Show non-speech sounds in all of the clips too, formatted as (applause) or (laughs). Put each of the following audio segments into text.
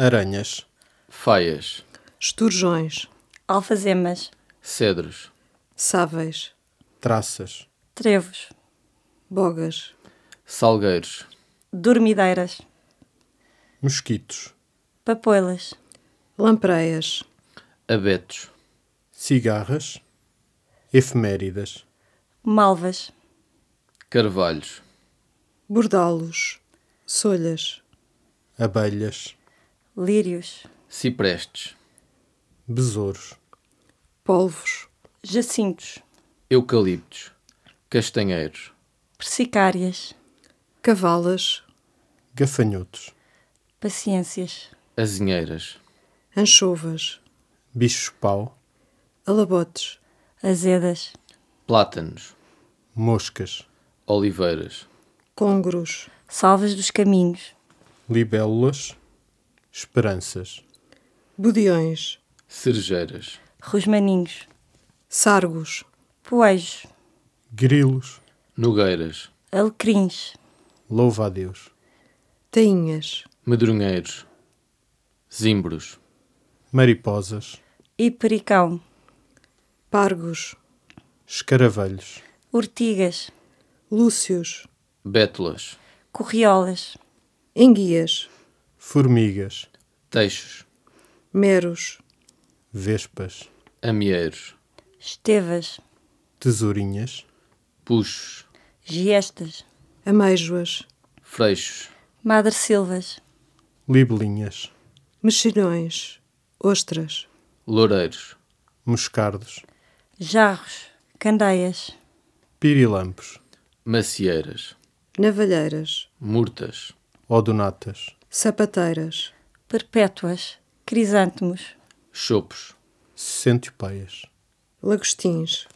aranhas, faias, esturjões, alfazemas, cedros, sáveis, traças, trevos, bogas, salgueiros, dormideiras, mosquitos, papoilas, lampreias, abetos, cigarras, efeméridas, malvas, carvalhos, bordalos, solhas, abelhas, lírios, ciprestes, besouros, polvos, jacintos, eucaliptos, castanheiros, persicárias, cavalas, gafanhotos, paciências, azinheiras, anchovas, bichos-pau, alabotes, azedas, plátanos, moscas, oliveiras, congros, salvas dos caminhos, libélulas, esperanças, budiões, cerejeiras, rosmaninhos, sargos, poejos, grilos, nogueiras, alecrins, louva a Deus, tainhas, medronheiros, zimbros, mariposas, hipericão, pargos, escaravelhos, urtigas, lúcios, bétulas, corriolas, enguias, formigas, teixos, meros, vespas, amieiros, estevas, tesourinhas, puxos, giestas, ameijoas, freixos, madressilvas, libelinhas, mexilhões, ostras, loureiros, moscardos, jarros, candeias, pirilampos, macieiras, navalheiras, murtas, odonatas, sapateiras, perpétuas, crisântemos, chopos, centopeias, lagostins,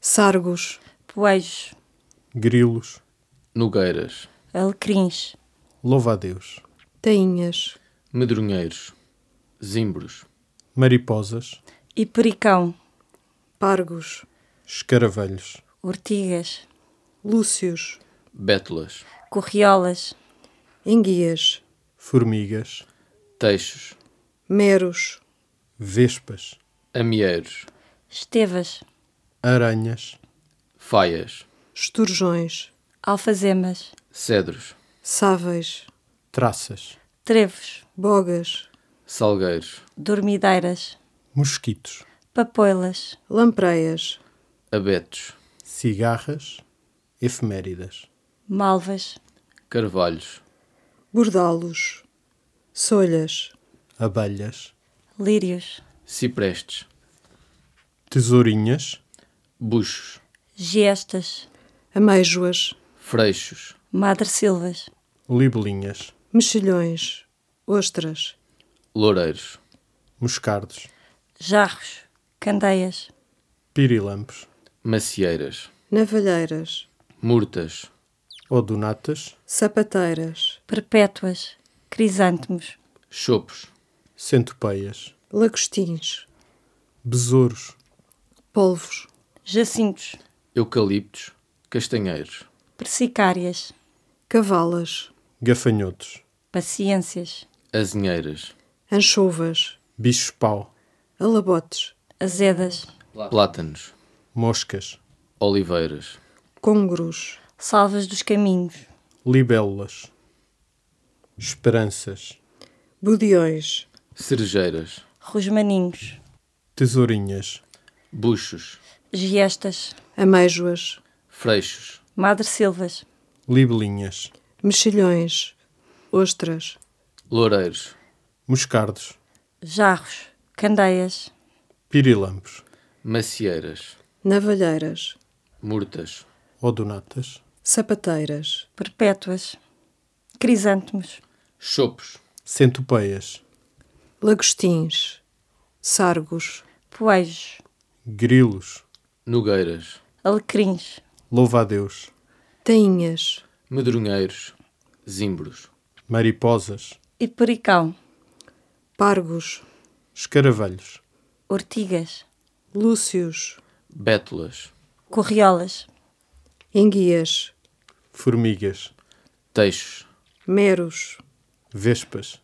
sargos, poejos, grilos, nogueiras, alecrins, louva a Deus, tainhas, medronheiros, zimbros, mariposas, hipericão, pargos, escaravelhos, urtigas, lúcios, bétulas, corriolas, enguias, formigas, teixos, meros, vespas, amieiros, estevas, aranhas, faias, esturjões, alfazemas, cedros, sáveis, traças, trevos, bogas, salgueiros, dormideiras, mosquitos, papoilas, lampreias, abetos, cigarras, efeméridas, malvas, carvalhos, bordalos, solhas, abelhas, lírios, ciprestes, tesourinhas, buchos, giestas, ameijoas, freixos, madressilvas, libelinhas, mexilhões, ostras, loureiros, moscardos, jarros, candeias, pirilampos, macieiras, navalheiras, murtas, odonatas, sapateiras, perpétuas, crisântemos, chopos, centopeias, lagostins, besouros, polvos, jacintos, eucaliptos, castanheiros, persicárias, cavalas, gafanhotos, paciências, azinheiras, anchovas, bichos-pau, alabotes, azedas, plátanos, moscas, oliveiras, congros, salvas dos caminhos, libélulas, esperanças, budiões, cerejeiras, rosmaninhos, tesourinhas, buchos, giestas, ameijoas, freixos, madressilvas, libelinhas, mexilhões, ostras, loureiros, moscardos, jarros, candeias, pirilampos, macieiras, navalheiras, murtas, odonatas, sapateiras, perpétuas, crisântemos, chopos, centopeias, lagostins, sargos, poejos, grilos, nogueiras, alecrins, louva a Deus, tainhas, medronheiros, zimbros, mariposas, hipericão, pargos, escaravelhos, ortigas, lúcios, bétulas, corriolas, enguias, formigas, teixos, meros, vespas,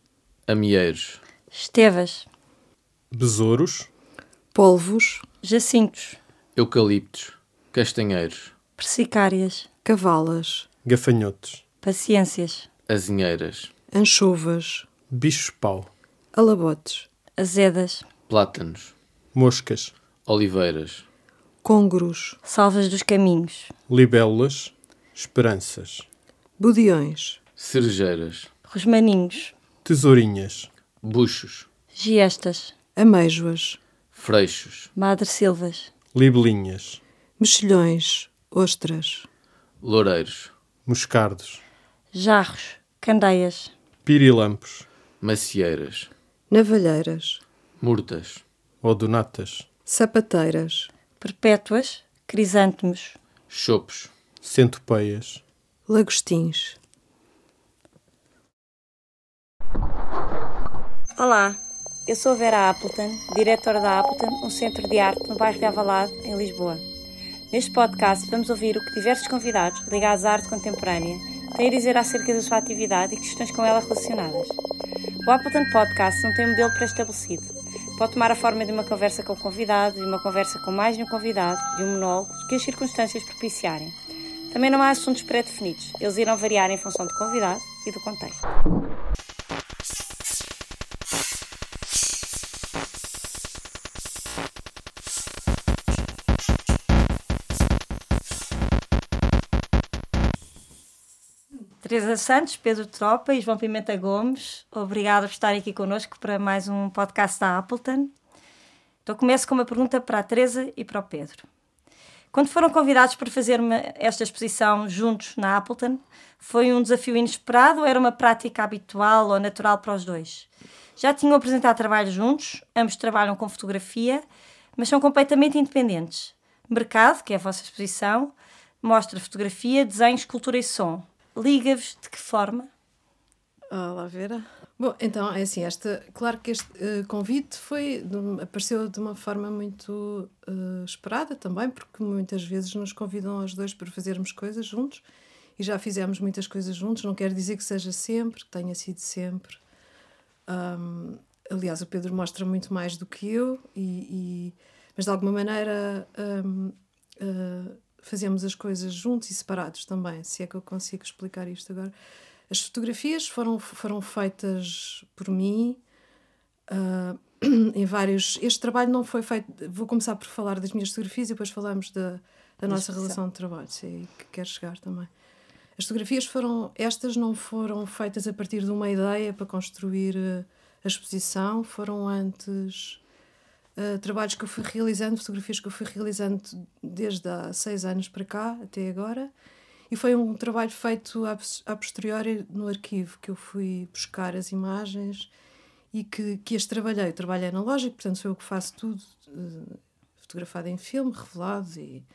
Amieiros. Estevas. Besouros. Polvos. Jacintos. Eucaliptos. Castanheiros. Persicárias. Cavalas. Gafanhotos. Paciências. Azinheiras. Anchovas. Bichos-pau. Alabotes. Azedas. Plátanos. Moscas. Oliveiras. Congros. Salvas dos caminhos. Libélulas. Esperanças. Budiões. Cerejeiras. Rosmaninhos. Tesourinhas. Buchos. Giestas. Ameijoas. Freixos. Madressilvas. Libelinhas. Mexilhões. Ostras. Loureiros. Moscardos. Jarros. Candeias. Pirilampos. Macieiras. Navalheiras. Murtas. Odonatas. Sapateiras. Perpétuas. Crisântemos. Chopos. Centopeias. Lagostins. Olá, eu sou Vera Appleton, diretora da Appleton, um centro de arte no bairro de Avalado, em Lisboa. Neste podcast vamos ouvir o que diversos convidados ligados à arte contemporânea têm a dizer acerca da sua atividade e questões com ela relacionadas. O Appleton Podcast não tem um modelo pré-estabelecido. Pode tomar a forma de uma conversa com o convidado, de uma conversa com mais de um convidado, de um monólogo, que as circunstâncias propiciarem. Também não há assuntos pré-definidos, eles irão variar em função do convidado e do contexto. Teresa Santos, Pedro Tropa e João Pimenta Gomes, obrigada por estarem aqui connosco para mais um podcast da Appleton. Então começo com uma pergunta para a Teresa e para o Pedro. Quando foram convidados para fazer esta exposição juntos na Appleton, foi um desafio inesperado ou era uma prática habitual ou natural para os dois? Já tinham apresentado trabalhos juntos, ambos trabalham com fotografia, mas são completamente independentes. Mercado, que é a vossa exposição, mostra fotografia, desenho, escultura e som. Liga-vos de que forma? Olá, Vera. Bom, então, é assim, esta, claro que este uh, convite foi, de, apareceu de uma forma muito uh, esperada também, porque muitas vezes nos convidam aos dois para fazermos coisas juntos e já fizemos muitas coisas juntos, não quer dizer que seja sempre, que tenha sido sempre. Um, aliás, o Pedro mostra muito mais do que eu, e, e mas de alguma maneira um, uh, fazemos as coisas juntos e separados também, se é que eu consigo explicar isto agora. As fotografias foram, foram feitas por mim uh, (clears throat) em vários. Este trabalho não foi feito. Vou começar por falar das minhas fotografias e depois falamos da, da nossa relação de trabalho, se é aí que quero chegar também. As fotografias foram. Estas não foram feitas a partir de uma ideia para construir uh, a exposição, foram antes. Uh, trabalhos que eu fui realizando, fotografias que eu fui realizando desde há seis anos para cá até agora e foi um trabalho feito a, posteriori no arquivo, que eu fui buscar as imagens e que, que as trabalhei. Trabalho analógico, portanto sou eu que faço tudo, uh, fotografado em filme, revelado e,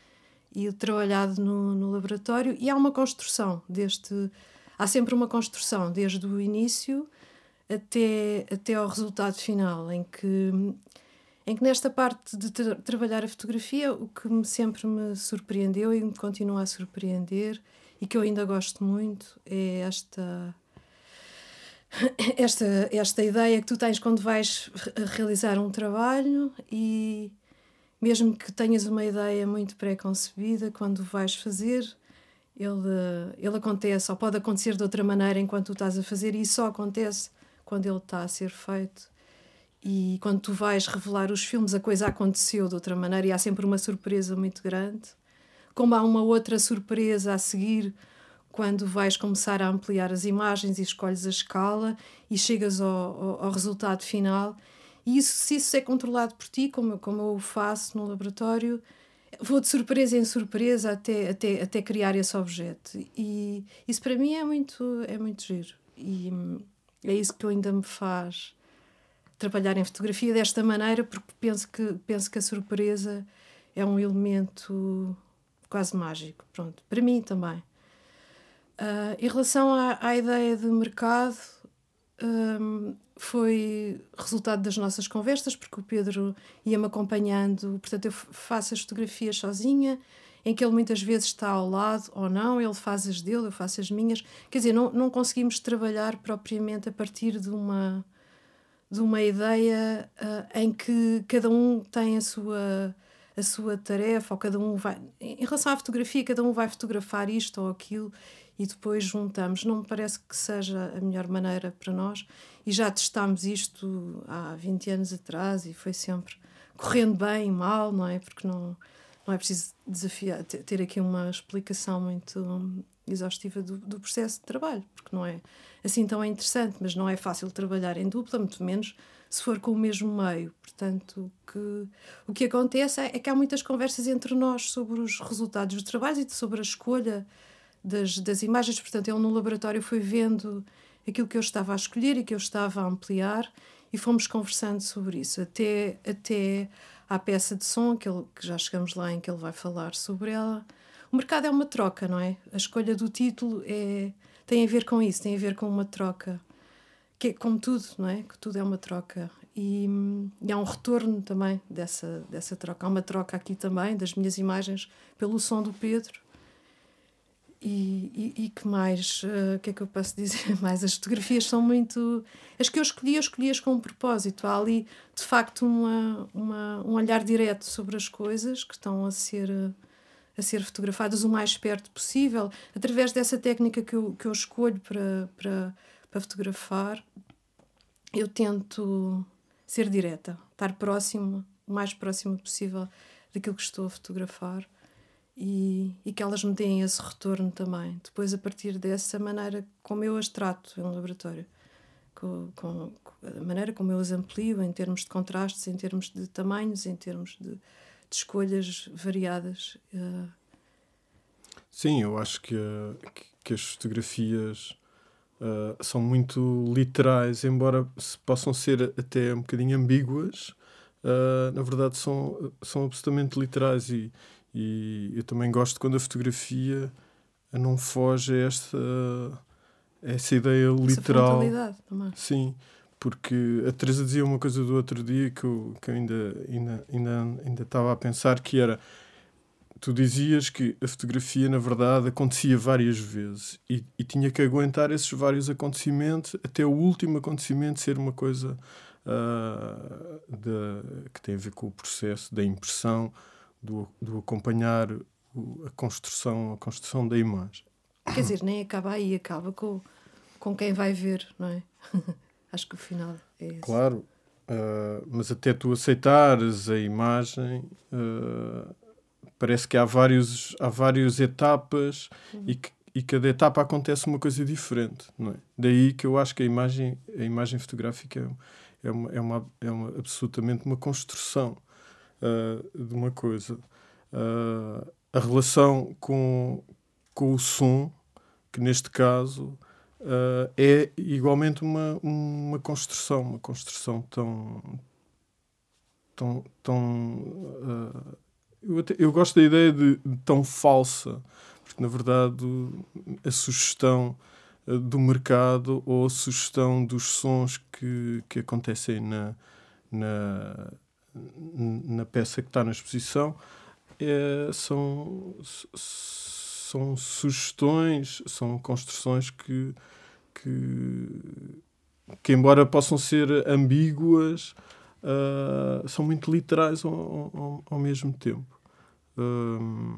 e trabalhado no, no laboratório. E há uma construção deste. Há sempre uma construção, desde o início até, até ao resultado final, em que em que nesta parte de tra trabalhar a fotografia, o que me, sempre me surpreendeu e me continua a surpreender e que eu ainda gosto muito é esta (coughs) esta esta ideia que tu tens quando vais realizar um trabalho e mesmo que tenhas uma ideia muito pré-concebida quando vais fazer ele ele acontece ou pode acontecer de outra maneira enquanto tu estás a fazer e só acontece quando ele está a ser feito e quando tu vais revelar os filmes, a coisa aconteceu de outra maneira e há sempre uma surpresa muito grande. Como há uma outra surpresa a seguir quando vais começar a ampliar as imagens e escolhes a escala e chegas ao, ao, ao resultado final. E isso, se isso é controlado por ti, como, como eu faço no laboratório, vou de surpresa em surpresa até, até, até criar esse objeto. E isso para mim é muito, é muito giro. E é isso que ainda me faz trabalhar em fotografia desta maneira, porque penso que, penso que a surpresa é um elemento quase mágico. Pronto, para mim também. Uh, em relação à, à, ideia de mercado, um, foi resultado das nossas conversas, porque o Pedro ia-me acompanhando, portanto, eu faço as fotografias sozinha, em que ele muitas vezes está ao lado ou não, ele faz as dele, eu faço as minhas. Quer dizer, não, não conseguimos trabalhar propriamente a partir de uma de uma ideia uh, em que cada um tem a sua a sua tarefa, ou cada um vai. Em relação à fotografia, cada um vai fotografar isto ou aquilo e depois juntamos. Não me parece que seja a melhor maneira para nós. E já testámos isto há 20 anos atrás e foi sempre correndo bem, mal, não é? Porque não, não é preciso desafiar, ter aqui uma explicação muito exaustiva do, do processo de trabalho, porque não é assim tão interessante, mas não é fácil trabalhar em dupla, muito menos se for com o mesmo meio. Portanto, que, o que acontece é, é, que há muitas conversas entre nós sobre os resultados dos trabalhos e sobre a escolha das, das imagens. Portanto, ele no laboratório foi vendo aquilo que eu estava a escolher e que eu estava a ampliar e fomos conversando sobre isso, até, até à peça de som, que, ele, que já chegamos lá em que ele vai falar sobre ela. O mercado é uma troca, não é? A escolha do título é, tem a ver com isso, tem a ver com uma troca que é como tudo, não é? Que tudo é uma troca. E, e, há um retorno também dessa, dessa troca. Há uma troca aqui também das minhas imagens pelo som do Pedro. E, e, e que mais? Eh, o uh, que é que eu posso dizer (laughs) mais? As fotografias são muito. As que eu escolhi, eu escolhi-as com um propósito. Há ali, de facto, uma, uma, um olhar direto sobre as coisas que estão a ser, a ser fotografadas o mais perto possível, através dessa técnica que eu, que eu escolho para, para para fotografar, eu tento ser direta, estar próximo, o mais próximo possível daquilo que estou a fotografar e, e que elas me deem esse retorno também. Depois, a partir dessa maneira como eu as trato no laboratório, com, com, a maneira como eu as amplio em termos de contrastes, em termos de tamanhos, em termos de, de escolhas variadas. Uh... Sim, eu acho que, que as fotografias Uh, são muito literais, embora possam ser até um bocadinho ambíguas, uh, na verdade são, são absolutamente literais e, e eu também gosto quando a fotografia não foge a esta a essa ideia Essa literal. Sim, porque a Teresa dizia uma coisa do outro dia que eu, que eu ainda, ainda, ainda, ainda estava a pensar que era tu dizias que a fotografia, na verdade, acontecia várias vezes e, e, tinha que aguentar esses vários acontecimentos até o último acontecimento ser uma coisa uh, de, que tem a ver com o processo da impressão, do, do acompanhar o, a construção, a construção da imagem. Quer dizer, nem acaba aí, acaba com, com quem vai ver, não é? (laughs) Acho que o final é esse. Claro, uh, mas até tu aceitares a imagem. Uh, parece que há, vários, há várias etapas uhum. e, que, e cada etapa acontece uma coisa diferente, não é? Daí que eu acho que a imagem, a imagem fotográfica é, uma, é, uma, é uma, absolutamente uma construção uh, de uma coisa. A relação com, com o som, que neste caso uh, é igualmente uma, uma construção, uma construção tão, tão, tão eu, até, eu gosto da ideia de, de, tão falsa, porque na verdade a sugestão eh, do mercado ou a sugestão dos sons que, que acontecem na, na, na peça que está na exposição é, são, são sugestões, são construções que, que, que embora possam ser ambíguas, uh, são muito literais ao, ao, ao mesmo tempo.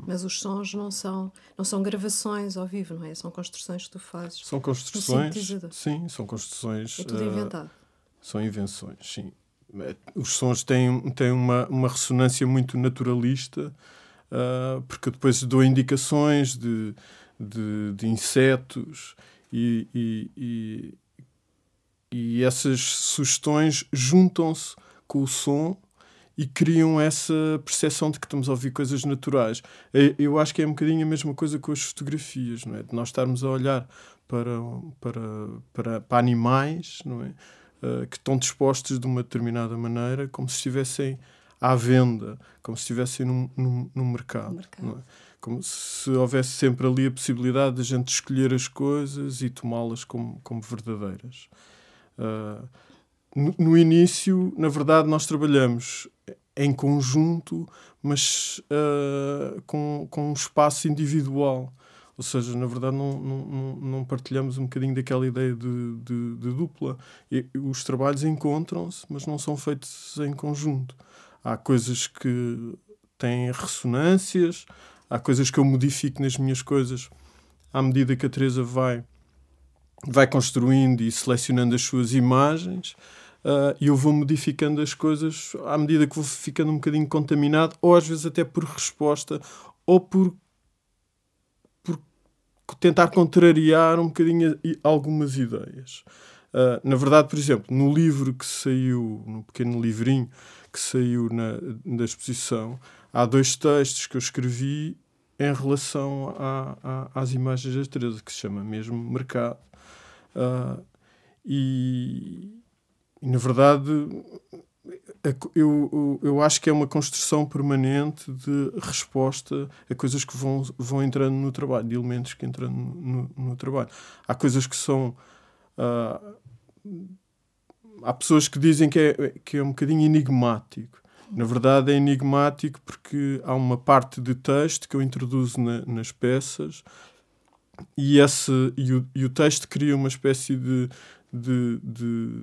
Mas os sons não são, não são gravações ao vivo, não é? São construções que tu fazes. São construções. Sim, são construções. É tudo inventado. Uh, são invenções, sim. Os sons têm, têm uma, uma ressonância muito naturalista, uh, porque depois dou indicações de, de, de insetos e, e, e, e essas sugestões juntam-se com o som e criam essa percepção de que estamos a ouvir coisas naturais. Eu acho que é um bocadinho a mesma coisa com as fotografias, não é? De nós estarmos a olhar para, para, para, para animais, não é? Uh, que estão dispostos de uma determinada maneira, como se estivessem à venda, como se estivessem mercado. mercado. É? Como se houvesse sempre ali a possibilidade de a gente escolher as coisas e tomá-las como, como verdadeiras. Uh, no, no, início, na verdade, nós trabalhamos em conjunto, mas uh, com, com um espaço individual. Ou seja, na verdade, não, não, não partilhamos um bocadinho daquela ideia de, de, de dupla. E, os trabalhos encontram-se, mas não são feitos em conjunto. Há coisas que têm ressonâncias, há coisas que eu modifico nas minhas coisas à medida que a Teresa vai, vai construindo e selecionando as suas imagens. Uh, e eu vou modificando as coisas à medida que vou ficando um bocadinho contaminado, ou às vezes até por resposta, ou por tentar contrariar um bocadinho algumas ideias. Uh, na verdade, por exemplo, no livro que saiu, no pequeno livrinho que saiu na, da exposição, há dois textos que eu escrevi em relação a, a, às imagens da Teresa, que se chama mesmo Mercado. Uh, e, e, na verdade, eu, eu acho que é uma construção permanente de resposta a coisas que vão, vão entrando no trabalho, de elementos que entram no, no, trabalho. Há coisas que são. Uh, há pessoas que dizem que é, que é um bocadinho enigmático. Na verdade, é enigmático porque há uma parte de texto que eu introduzo na, nas peças e, esse, e, o, e o texto cria uma espécie de, de, de,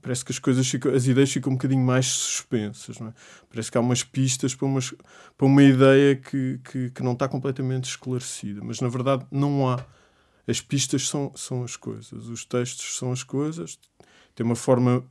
parece que as coisas ficam, as ideias ficam um bocadinho mais suspensas não é? parece que há umas pistas para, umas, para uma ideia que, que, que, não está completamente esclarecida mas na verdade não há as pistas são, são as coisas os textos são as coisas tem uma forma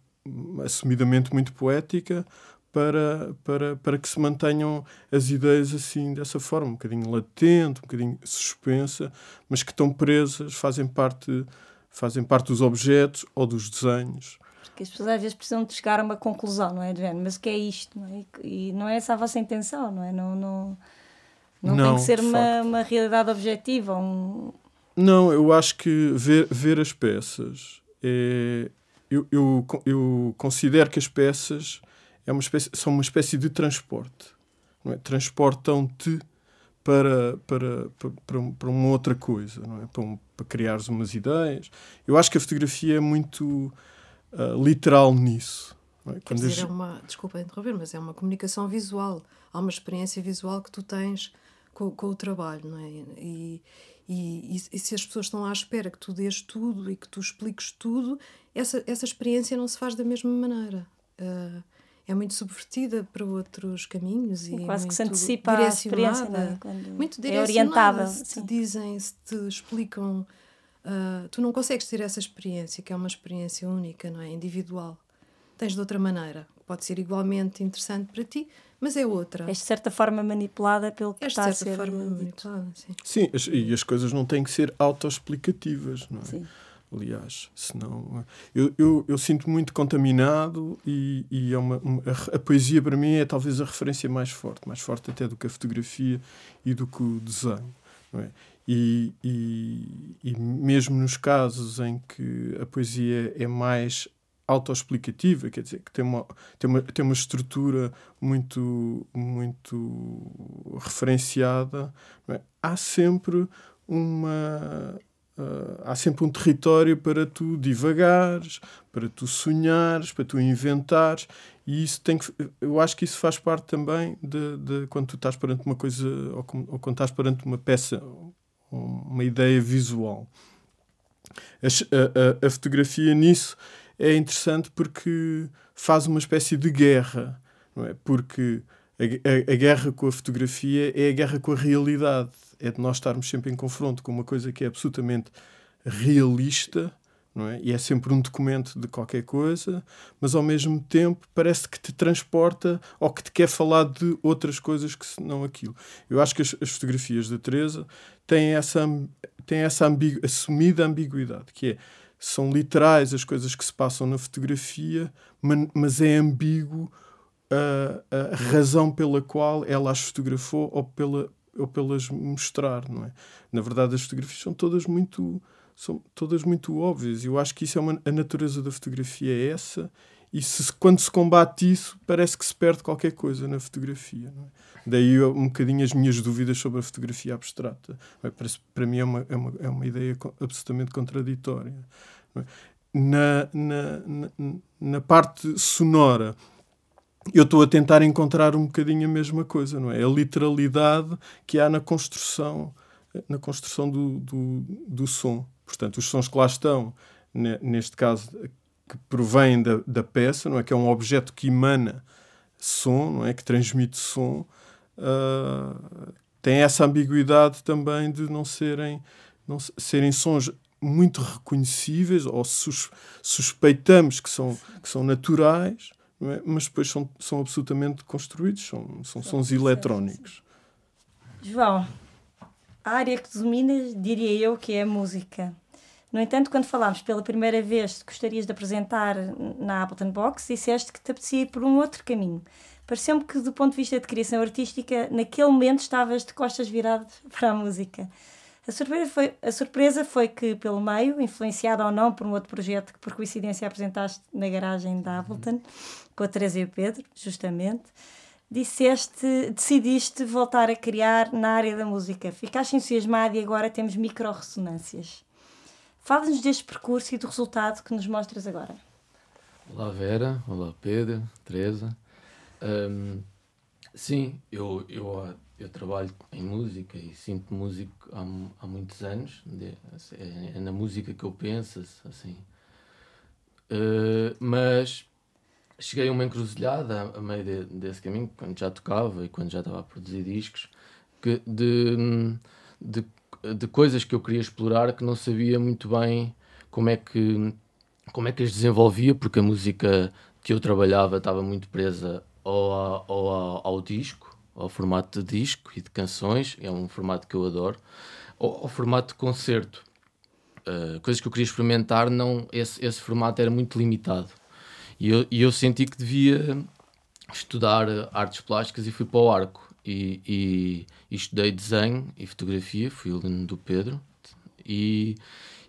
assumidamente muito poética para, para, para que se mantenham as ideias assim dessa forma, um bocadinho latente, um bocadinho suspensa, mas que estão presas, fazem parte fazem parte dos objetos ou dos desenhos. Porque as pessoas às vezes precisam de chegar a uma conclusão, não é? Mas o que é isto? Não é? E não é essa a vossa intenção, não é? Não, não, não, não tem que ser uma, uma realidade objetiva. Um... Não, eu acho que ver, ver as peças é. Eu, eu, eu considero que as peças é uma espécie, são uma espécie de transporte. É? Transportam-te para, para, para, para uma outra coisa, não é? para, um, para criares umas ideias. Eu acho que a fotografia é muito uh, literal nisso. É? Quer dizer, é uma, desculpa interromper, mas é uma comunicação visual. Há uma experiência visual que tu tens com, com o trabalho, não é? E, e, e, se as pessoas estão à espera que tu dês tudo e que tu expliques tudo, essa, essa experiência não se faz da mesma maneira. Uh, é muito subvertida para outros caminhos e quase que se antecipa a experiência, é? Quando muito é orientada. Se te dizem, se te explicam, uh, tu não consegues ter essa experiência, que é uma experiência única, não é? Individual. Tens de outra maneira. Pode ser igualmente interessante para ti, mas é outra. És de certa forma manipulada pelo que está a ser. de certa forma manipulada, sim. Sim, e as coisas não têm que ser autoexplicativas, não é? Sim aliás. Senão, eu, eu, eu sinto muito contaminado e, e é uma, uma a, a, poesia para mim é talvez a referência mais forte, mais forte até do que a fotografia e do que o desenho. É? E, e, e mesmo nos casos em que a poesia é mais autoexplicativa, quer dizer, que tem uma, tem uma, tem uma estrutura muito, muito referenciada, é? há sempre uma, Uh, há sempre um território para tu divagares, para tu sonhares, para tu inventares, e isso tem que, eu acho que isso faz parte também de, de quando tu estás perante uma coisa, ou, ou quando estás perante uma peça, uma ideia visual. A, a, a, fotografia nisso é interessante porque faz uma espécie de guerra, não é? Porque a, a, a guerra com a fotografia é a guerra com a realidade é de nós estarmos sempre em confronto com uma coisa que é absolutamente realista, não é? E é sempre um documento de qualquer coisa, mas ao mesmo tempo parece que te transporta ou que te quer falar de outras coisas que não aquilo. Eu acho que as, as fotografias da Teresa têm essa, têm essa ambigu assumida ambiguidade, que é são literais as coisas que se passam na fotografia, mas é ambíguo a, a razão pela qual ela as fotografou ou pela, ou pelas mostrar, não é? Na verdade, as fotografias são todas muito são todas muito óbvias. Eu acho que isso é uma, a natureza da fotografia é essa. E se, quando se combate isso, parece que se perde qualquer coisa na fotografia. É? Daí um bocadinho as minhas dúvidas sobre a fotografia abstrata. É? Parece, para mim é uma, é, uma, é uma ideia absolutamente contraditória. É? Na, na, na, na parte sonora, eu estou a tentar encontrar um bocadinho a mesma coisa, não é? A literalidade que há na construção na construção do, do, do som. Portanto, os sons que lá estão, neste caso, que provém da, da peça, não é? Que é um objeto que emana som, não é? Que transmite som, uh, tem essa ambiguidade também de não serem, não serem sons muito reconhecíveis ou sus, suspeitamos que são, que são naturais, é? mas depois são, são absolutamente construídos, são, são sons eletrónicos. João, a área que dominas, diria eu, que é a música. No entanto, quando falámos pela primeira vez que gostarias de apresentar na Appleton Box, disseste que te apetecia ir por um outro caminho. Pareceu-me que, do ponto de vista de criação artística, naquele momento estavas de costas virado (laughs) para a música. A surpresa, foi, a surpresa foi que, pelo meio, influenciado ou não por um outro projeto que por coincidência apresentaste na garagem da Appleton, com a Teresa e o Pedro, justamente, disseste, decidiste voltar a criar na área da música. Ficaste entusiasmado e agora temos micro-ressonâncias. Fala-nos deste percurso e do resultado que nos mostras agora. Olá Vera, olá Pedro, Teresa. Um, sim, eu, eu, eu trabalho em música e sinto músico há, há muitos anos. É, é, na música que eu penso, assim. Uh, mas cheguei a uma encruzilhada a meio de, desse caminho, quando já tocava e quando já estava a produzir discos, que de, de de coisas que eu queria explorar que não sabia muito bem como é que como é que as desenvolvia porque a música que eu trabalhava estava muito presa ao, ao, ao, ao disco ao formato de disco e de canções. É um formato que eu adoro. Ao, ao formato de concerto. Uh, coisas que eu queria experimentar não esse, esse formato era muito limitado. E eu, e eu senti que devia estudar artes plásticas e fui para o arco e, e, e estudei desenho e fotografia, fui aluno do Pedro e,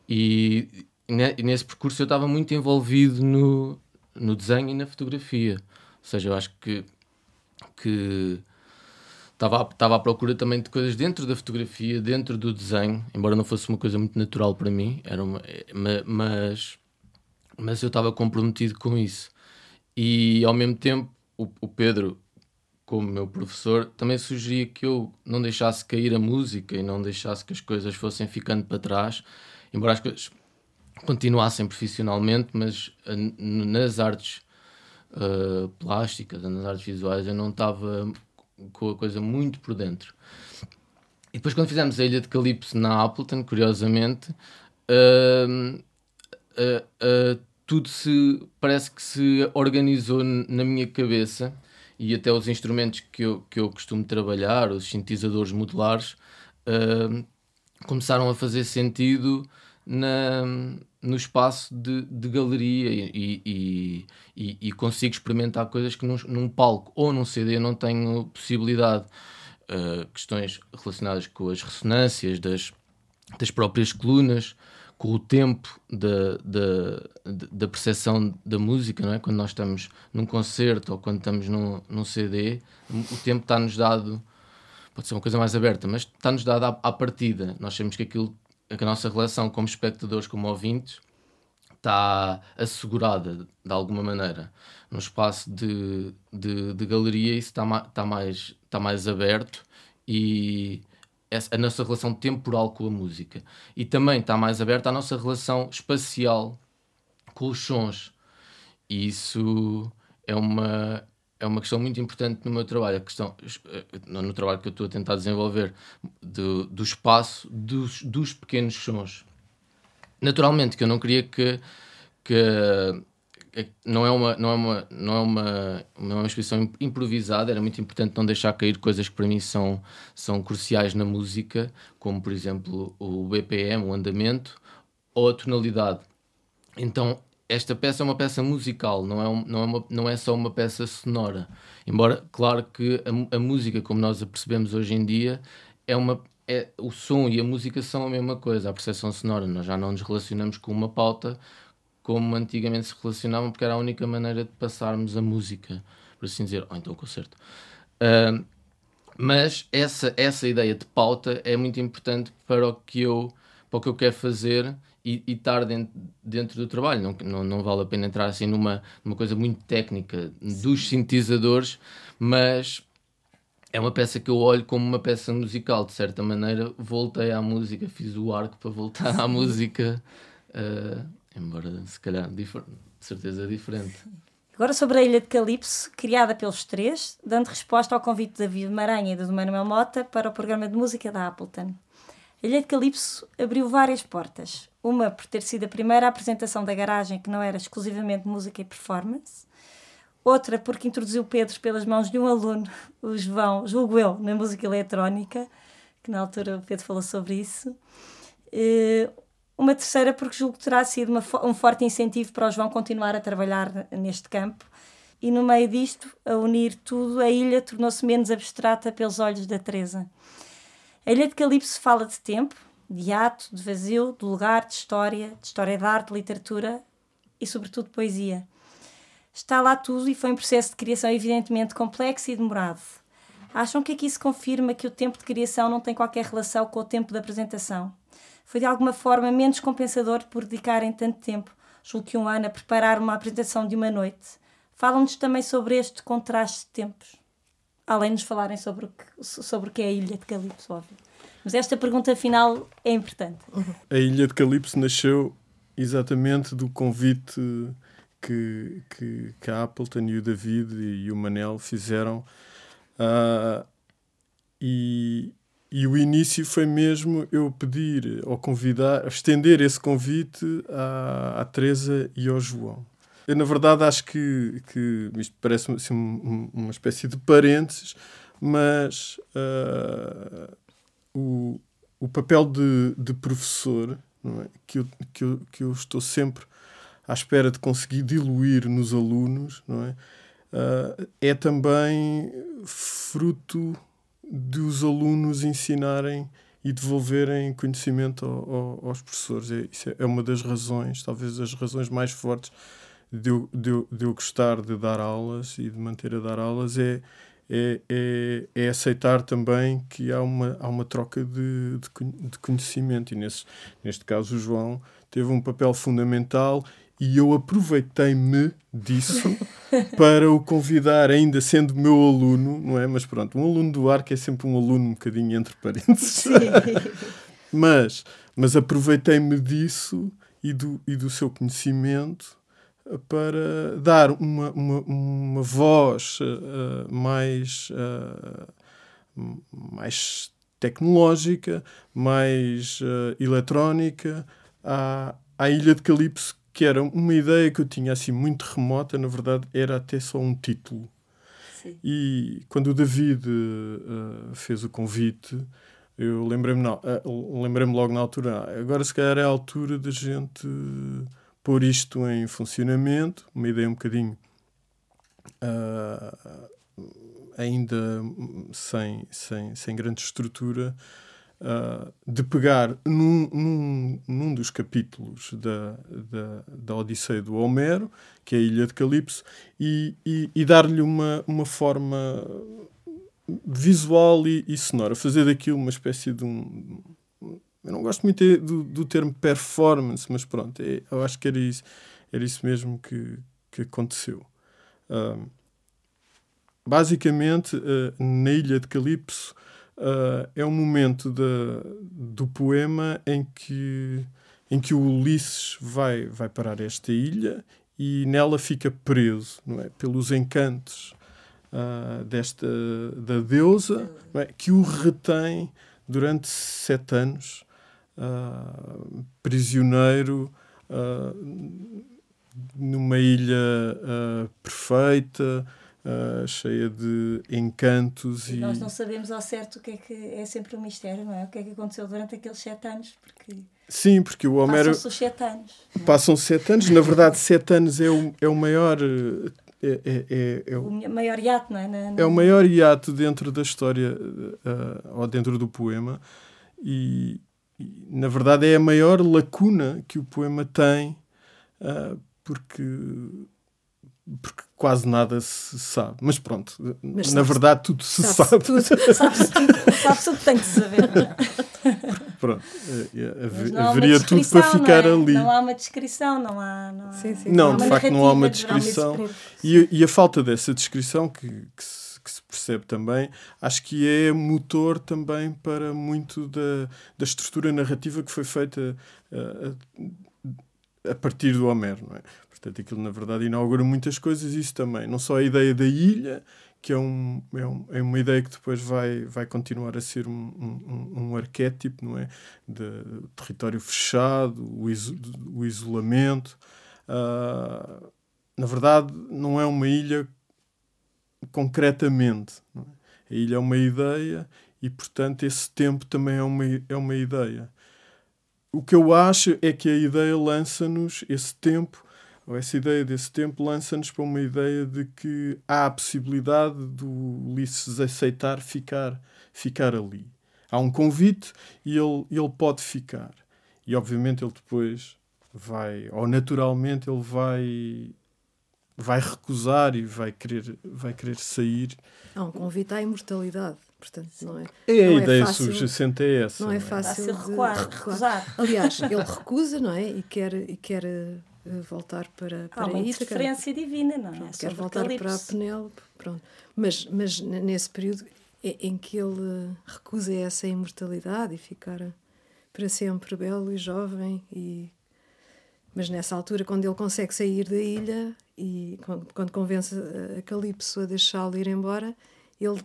e, e nesse percurso eu estava muito envolvido no, no desenho e na fotografia. Ou seja, eu acho que, que estava, estava à procura também de coisas dentro da fotografia, dentro do desenho, embora não fosse uma coisa muito natural para mim, era uma, mas, mas eu estava comprometido com isso. E ao mesmo tempo, o, o Pedro como meu professor, também sugeria que eu não deixasse cair a música e não deixasse que as coisas fossem ficando para trás, embora as coisas continuassem profissionalmente, mas uh, nas artes uh, plásticas, nas artes visuais, eu não estava com a coisa muito por dentro. E depois, quando fizemos a Ilha de Calypso na Appleton, curiosamente, uh, tudo se parece que se organizou na minha cabeça e até os instrumentos que eu, que eu costumo trabalhar, os sintetizadores modulares, uh, começaram a fazer sentido na, no espaço de, de galeria e, e, e, e, consigo experimentar coisas que num, num, palco ou num CD não tenho possibilidade. Uh, questões relacionadas com as ressonâncias das, das próprias colunas, com o tempo da, da, da percepção da música, não é? Quando nós estamos num concerto ou quando estamos num, num CD, o tempo está-nos dado, pode ser uma coisa mais aberta, mas está-nos dado à, à, partida. Nós sabemos que aquilo, que a nossa relação como espectadores, como ouvintes, está assegurada de alguma maneira. No espaço de, de, de galeria, isso está, ma, está, mais, está mais aberto e a nossa relação temporal com a música. E também está mais aberta a nossa relação espacial com os sons. E isso é uma, é uma questão muito importante no meu trabalho, a questão, no trabalho que eu estou a tentar desenvolver, do, do espaço dos, dos pequenos sons. Naturalmente que eu não queria que, que não é uma não é uma não é uma, não é uma exposição improvisada era muito importante não deixar cair coisas que para mim são são cruciais na música como por exemplo o BPM o andamento ou a tonalidade. Então esta peça é uma peça musical não é um, não é uma, não é só uma peça sonora. Embora claro que a, a música como nós a percebemos hoje em dia é uma é, o som e a música são a mesma coisa a percepção sonora. Nós já não nos relacionamos com uma pauta como antigamente se relacionavam, porque era a única maneira de passarmos a música, por assim dizer, ou então o concerto. Uh, mas essa, essa ideia de pauta é muito importante para o que eu, para o que eu quero fazer e, e estar dentro, dentro do trabalho. Não, não, não vale a pena entrar assim numa, numa coisa muito técnica dos sintetizadores, mas é uma peça que eu olho como uma peça musical, de certa maneira. Voltei à música, fiz o arco para voltar à música, uh, embora se calhar de certeza diferente. Agora sobre a Ilha de Calipso, criada pelos três, dando resposta ao convite de David Maranha e do Manuel Mota para o programa de música da Appleton. A Ilha de Calipso abriu várias portas. Uma por ter sido a primeira apresentação da garagem que não era exclusivamente música e performance, outra porque introduziu Pedro pelas mãos de um aluno, o João, julgo eu, na música eletrónica, que na altura o Pedro falou sobre isso. Eh, uma terceira porque julgo que terá sido uma, um forte incentivo para o João continuar a trabalhar neste campo. E no meio disto, a unir tudo, a ilha tornou-se menos abstrata pelos olhos da Teresa. A Ilha de Calipso fala de tempo, de ato, de vazio, de lugar, de história, de história de arte, de literatura e, sobretudo, poesia. Está lá tudo e foi um processo de criação evidentemente complexo e demorado. Acham que aqui se confirma que o tempo de criação não tem qualquer relação com o tempo de apresentação? Foi de alguma forma menos compensador por dedicarem tanto tempo, julgo que um ano, a preparar uma apresentação de uma noite. Falam-nos também sobre este contraste de tempos, além de nos falarem sobre o que, sobre o que é a Ilha de Calipso, óbvio. Mas esta pergunta final é importante. A Ilha de Calipso nasceu exatamente do convite que, que, que a Appleton e o David e o Manel fizeram. Uh, e, e o início foi mesmo eu pedir ou convidar, estender esse convite à, à Teresa e ao João. Eu, na verdade, acho que, que isto parece assim, um, uma espécie de parênteses, mas uh, o, o papel de, de professor é? que, eu, que, eu, que eu estou sempre à espera de conseguir diluir nos alunos, não é? Uh, é também fruto dos alunos ensinarem e devolverem conhecimento ao, ao, aos professores. É, isso é uma das razões, talvez as razões mais fortes de eu, de, eu, de eu gostar de dar aulas e de manter a dar aulas é, é, é, é aceitar também que há uma, há uma troca de, de, de conhecimento. E nesse, neste caso, o João teve um papel fundamental e eu aproveitei-me disso para o convidar, ainda sendo meu aluno, não é? Mas pronto, um aluno do arco é sempre um aluno um bocadinho entre parênteses. (laughs) mas, mas aproveitei-me disso e do, e do seu conhecimento para dar uma, uma, uma voz uh, mais, uh, mais tecnológica, mais uh, eletrónica à, à Ilha de Calipso, que era uma ideia que eu tinha assim muito remota, na verdade era até só um título. Sim. E quando o David uh, fez o convite, eu lembrei-me uh, lembrei logo na altura, ah, agora se calhar é a altura da gente pôr isto em funcionamento, uma ideia um bocadinho uh, ainda sem, sem, sem grande estrutura, uh, de pegar num, num, num, dos capítulos da, da, da Odisseia do Homero, que é a Ilha de Calipso, e, e, e dar-lhe uma, uma forma visual e, e, sonora, fazer daquilo uma espécie de um. Eu não gosto muito do, do termo performance, mas pronto, é, eu acho que era isso, era isso mesmo que, que aconteceu. Uh, basicamente, uh, na Ilha de Calipso, uh, é um momento de, do poema em que, em que o Ulisses vai, vai parar esta ilha e nela fica preso não é? pelos encantos uh, desta, da deusa é? que o retém durante sete anos uh, prisioneiro numa ilha perfeita uh, cheia de encantos. E, e, nós não sabemos ao certo o que é que é sempre um mistério, não é? O que é que aconteceu durante aqueles sete anos, porque. Sim, porque o Homero. Passam-se sete anos. Passam sete anos, na verdade, sete anos é o, é o maior. É, é, é, é o, o, maior hiato, não é? Na, na... É o maior hiato dentro da história uh, ou dentro do poema, e, e, na verdade é a maior lacuna que o poema tem, uh, porque porque quase nada se sabe. Mas pronto, Mas na verdade tudo se sabe. sabe. Tudo. Sabe-se tudo, sabe tudo que tem que se saber. pronto, é, é, haveria tudo para ficar não é? ali. Não há uma descrição, não há. Não, há, sim, sim. não, não de facto não há uma descrição. E, e, a falta dessa descrição que, que, se, que se percebe também, acho que é motor também para muito da, da estrutura narrativa que foi feita a, a partir do Homero. Não é? Portanto, aquilo na verdade inaugura muitas coisas, isso também. Não só a ideia da ilha, que é, um, é, um, é uma ideia que depois vai, vai continuar a ser um, um, um arquétipo, não é? De, território fechado, o, iso, o isolamento. Uh, na verdade, não é uma ilha concretamente. É? A ilha é uma ideia e, portanto, esse tempo também é uma, é uma ideia. O que eu acho é que a ideia lança-nos esse tempo, ou essa ideia desse tempo, lança-nos para uma ideia de que há a possibilidade do Ulisses aceitar ficar, ficar ali. Há um convite e ele, ele pode ficar. E, obviamente, ele depois vai, ou naturalmente, ele vai vai recusar e vai querer, vai querer sair. Há um convite à imortalidade, portanto, não é? É não a é ideia fácil, subjacente é essa. Não é, é? fácil de recuar, recusar. Aliás, ele recusa, não é? E quer, e quer voltar para, para Há uma interferência divina, não é? Pronto, quer voltar para a Penélope, pronto. Mas, mas nesse período em que ele recusa essa imortalidade e ficar para sempre belo e jovem e mas nessa altura, quando ele consegue sair da ilha e quando, convence a Calypso a deixá-lo ir embora, ele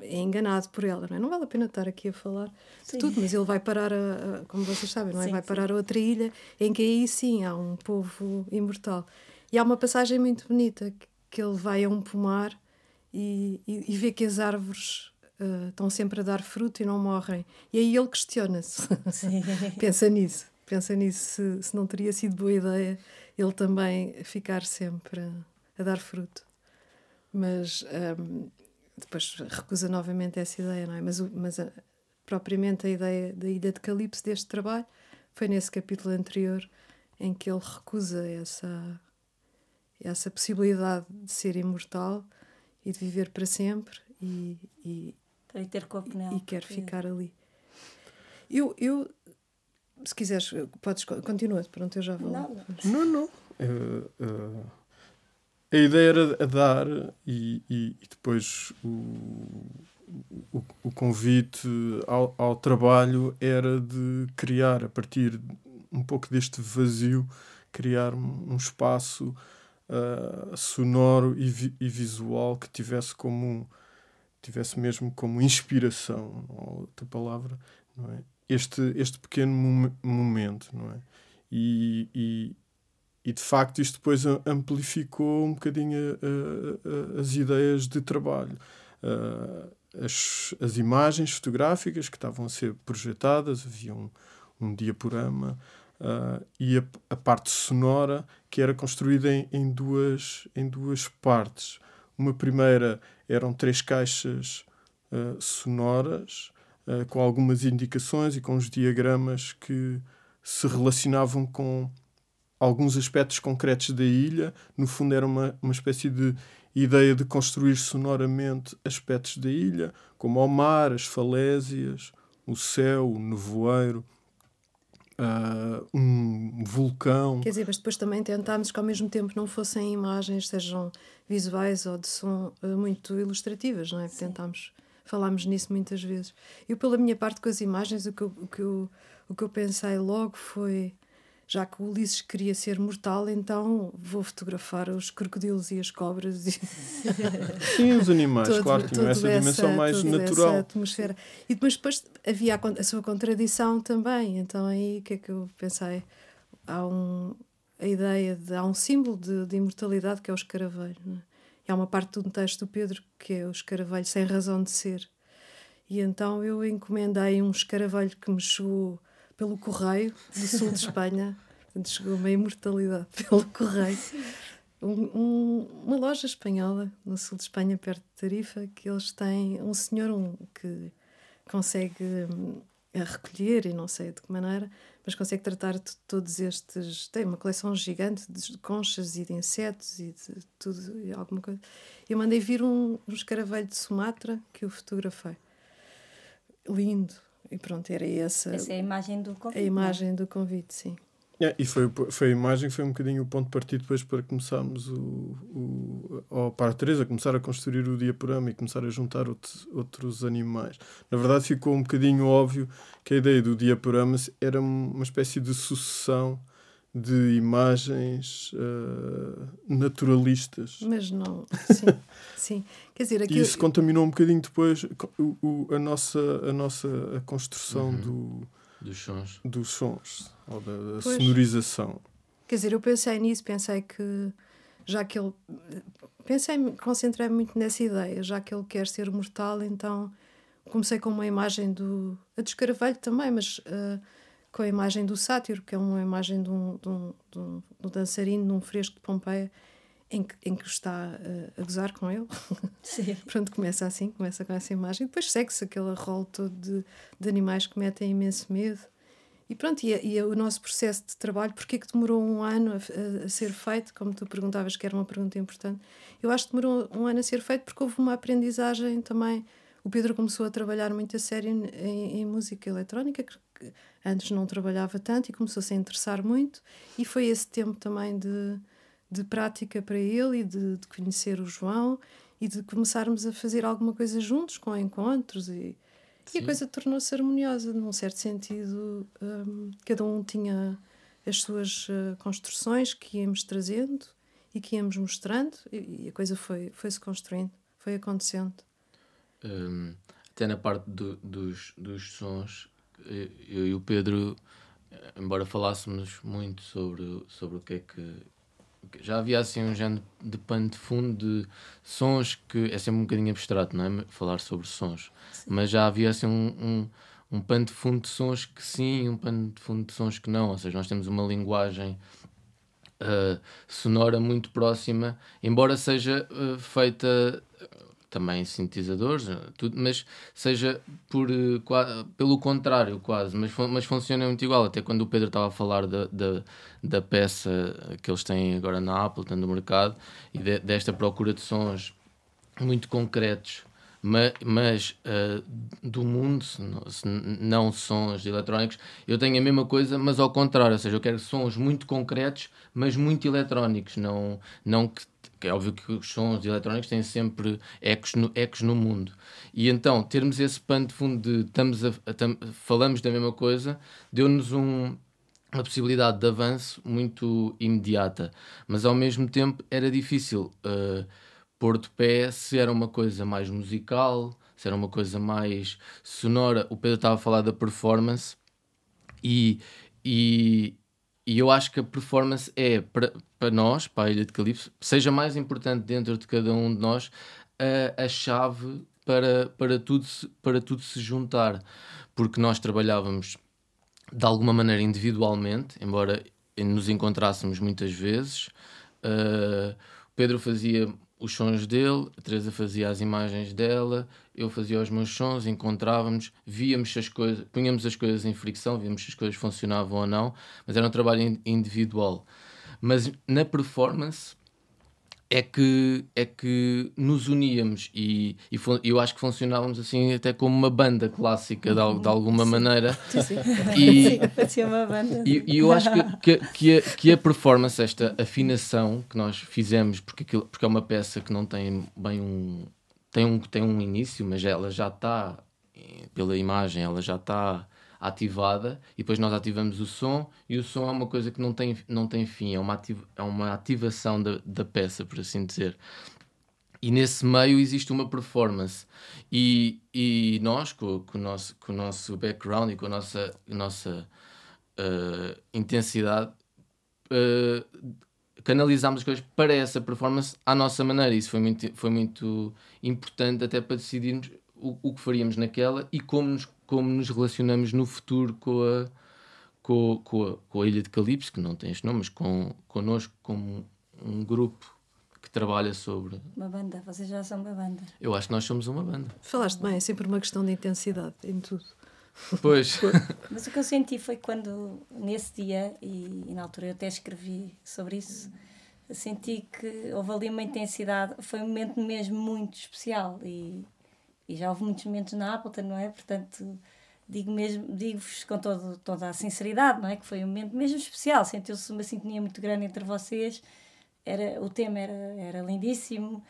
é enganado por ela, não é? Não vale a pena estar aqui a falar sim. de tudo, mas ele vai parar, a, a, como vocês sabem, não é? Sim, vai parar a outra ilha em que aí sim há um povo imortal. E há uma passagem muito bonita que, que ele vai a um pomar e, e, e vê que as árvores uh, estão sempre a dar fruto e não morrem. E aí ele questiona-se, (laughs) pensa nisso pensa nisso, se, se, não teria sido boa ideia ele também ficar sempre a, a dar fruto. Mas um, depois recusa novamente essa ideia, não é? Mas, mas a, propriamente a ideia da ilha de Calipso deste trabalho foi nesse capítulo anterior em que ele recusa essa, essa possibilidade de ser imortal e de viver para sempre e, e, e ter com a e quer ficar ali. Eu, eu se quiseres, podes, continua, pronto, eu já vou. Não, não. não, Uh, uh, a ideia era dar e, e, e depois o, o, o, convite ao, ao trabalho era de criar, a partir um pouco deste vazio, criar um espaço uh, sonoro e, vi, e, visual que tivesse como tivesse mesmo como inspiração, outra palavra, não é? este, este pequeno momento, não é? E, e, e, de facto isto depois amplificou um bocadinho a, a, as ideias de trabalho. as, as imagens fotográficas que estavam a ser projetadas, havia um, um diaporama, uh, e a, a, parte sonora que era construída em, em, duas, em duas partes. Uma primeira eram três caixas uh, sonoras uh, com algumas indicações e com os diagramas que se relacionavam com alguns aspectos concretos da ilha. No fundo, era uma, uma espécie de ideia de construir sonoramente aspectos da ilha, como o mar, as falésias, o céu, o nevoeiro. Uh, um vulcão. Quer dizer, mas depois também tentámos que ao mesmo tempo não fossem imagens, sejam visuais ou de som, uh, muito ilustrativas, não é? Tentámos falámos nisso muitas vezes. Eu, pela minha parte, com as imagens, o que eu, o que eu, o que eu pensei logo foi já que o Ulisses queria ser mortal, então vou fotografar os crocodilos e as cobras. E... (laughs) Sim, os animais, todo, claro, tinham essa, essa dimensão mais natural. Essa atmosfera. E depois, depois havia a, a, sua contradição também, então aí o que é que eu pensei? Há um, a ideia de. há um símbolo de, de imortalidade que é o escaravelho. É? há uma parte do texto do Pedro que é o escaravelho sem razão de ser. E então eu encomendei um escaravelho que me chegou pelo correio do sul de Espanha. Chegou uma imortalidade (laughs) pelo correio. Um, um, uma loja espanhola no sul de Espanha, perto de Tarifa, que eles têm um senhor um, que consegue um, recolher, e não sei de que maneira, mas consegue tratar de todos estes. Tem uma coleção gigante de conchas e de insetos e de tudo, e alguma coisa. Eu mandei vir um, um escaravelho de Sumatra que eu fotografei. Lindo. E pronto, era essa. Essa é a imagem do convite. A imagem do convite, sim. Yeah, e foi, foi a imagem que foi um bocadinho o ponto de partida depois para começarmos o, o ou para a Teresa começar a construir o diaporama e começar a juntar outros, outros animais. Na verdade ficou um bocadinho óbvio que a ideia do diaporama era uma espécie de sucessão de imagens uh, naturalistas. Mas não, (laughs) sim, sim. Quer dizer, aquilo... E isso contaminou um bocadinho depois o, o, a nossa, a nossa a construção uhum. do dos sons. Dos sons, ou da, da sonorização. Quer dizer, eu pensei nisso, pensei que já que ele. Pensei, concentrei muito nessa ideia, já que ele quer ser mortal, então comecei com uma imagem do. a de Escaravelho também, mas uh, com a imagem do sátiro, que é uma imagem de um, de um, de um, de um dançarino num fresco de Pompeia em que, em que está uh, a gozar com ele. (laughs) Sim. Pronto, começa assim, começa com essa imagem. Depois segue-se aquele rol todo de, de animais que metem imenso medo. E pronto, e, e o nosso processo de trabalho, porquê que demorou um ano a, a, a, ser feito? Como tu perguntavas, que era uma pergunta importante. Eu acho que demorou um ano a ser feito porque houve uma aprendizagem também. O Pedro começou a trabalhar muito a sério em, em música eletrónica, que antes não trabalhava tanto e começou-se a interessar muito. E foi esse tempo também de, de prática para ele e de, de, conhecer o João e de começarmos a fazer alguma coisa juntos com encontros e, e a coisa tornou-se harmoniosa num certo sentido um, cada um tinha as suas uh, construções que íamos trazendo e que íamos mostrando e, e a coisa foi foi se construindo foi acontecendo. Um, até na parte do, dos, dos sons eu e o Pedro embora falássemos muito sobre sobre o que é que já havia assim um género de pano de fundo de sons que é sempre um bocadinho abstrato, não é? Falar sobre sons, sim. mas já havia assim um, um, um pano de fundo de sons que sim, um pano de fundo de sons que não, ou seja, nós temos uma linguagem uh, sonora muito próxima, embora seja uh, feita também sintetizadores, tudo, mas seja por, uh, pelo contrário quase, mas, mas funciona muito igual, até quando o Pedro estava a falar da, da, da peça que eles têm agora na Apple, no mercado, e de, desta procura de sons muito concretos, mas, mas uh, do mundo, se não, se não sons eletrónicos, eu tenho a mesma coisa, mas ao contrário, ou seja, eu quero sons muito concretos, mas muito eletrónicos, não, não que é óbvio que os sons eletrónicos têm sempre ecos no, ecos no mundo. E então, termos esse pano de fundo de estamos a, a tam, falamos da mesma coisa, deu-nos um, uma possibilidade de avanço muito imediata. Mas ao mesmo tempo era difícil uh, pôr de pé se era uma coisa mais musical, se era uma coisa mais sonora. O Pedro estava a falar da performance e, e, e eu acho que a performance é para, nós, para a Ilha de Calypso, seja mais importante dentro de cada um de nós a, a chave para, para, tudo, para tudo se juntar. Porque nós trabalhávamos de alguma maneira individualmente, embora nos encontrássemos muitas vezes. Uh, Pedro fazia os sons dele, a Teresa fazia as imagens dela, eu fazia os meus sons, encontrávamos, víamos as coisas, punhamos as coisas em fricção, víamos se as coisas funcionavam ou não, mas era um trabalho individual. Mas na performance é que, é que nos uníamos e, e eu acho que funcionávamos assim até como uma banda clássica de, de alguma sim. maneira. Sim, sim. (laughs) E, (laughs) sim, uma banda. E, e, eu acho que, que, que, a, que a performance, esta afinação que nós fizemos, porque, aquilo, porque é uma peça que não tem bem um tem um, tem um início, mas ela já está, pela imagem, ela já está ativada e depois nós ativamos o som e o som é uma coisa que não tem, não tem fim, é uma, ativa, é uma ativação da, da peça, por assim dizer. E nesse meio existe uma performance. E, e nós, com, com, o nosso, com o nosso background e com a nossa, a nossa uh, intensidade, uh, canalizámos as coisas para essa performance à nossa maneira. Isso foi muito, foi muito importante até para decidirmos o, o que faríamos naquela e como nos, como nos relacionamos no futuro com a, com, com, a, com a Ilha de Calipso, que não tem este nome, mas com, connosco como um grupo que trabalha sobre. Uma banda, vocês já são uma banda. Eu acho que nós somos uma banda. Falaste bem, é sempre uma questão de intensidade em tudo. Pois. (laughs) Mas o que eu senti foi quando, nesse dia, e, e na altura eu até escrevi sobre isso, senti que houve ali uma intensidade, foi um momento mesmo muito especial e, e já houve muitos momentos na Appleton, não é? Portanto, digo mesmo, digo-vos com todo, toda a sinceridade, não é? Que foi um momento mesmo especial, sentiu-se uma sintonia muito grande entre vocês, era, o tema era, era lindíssimo,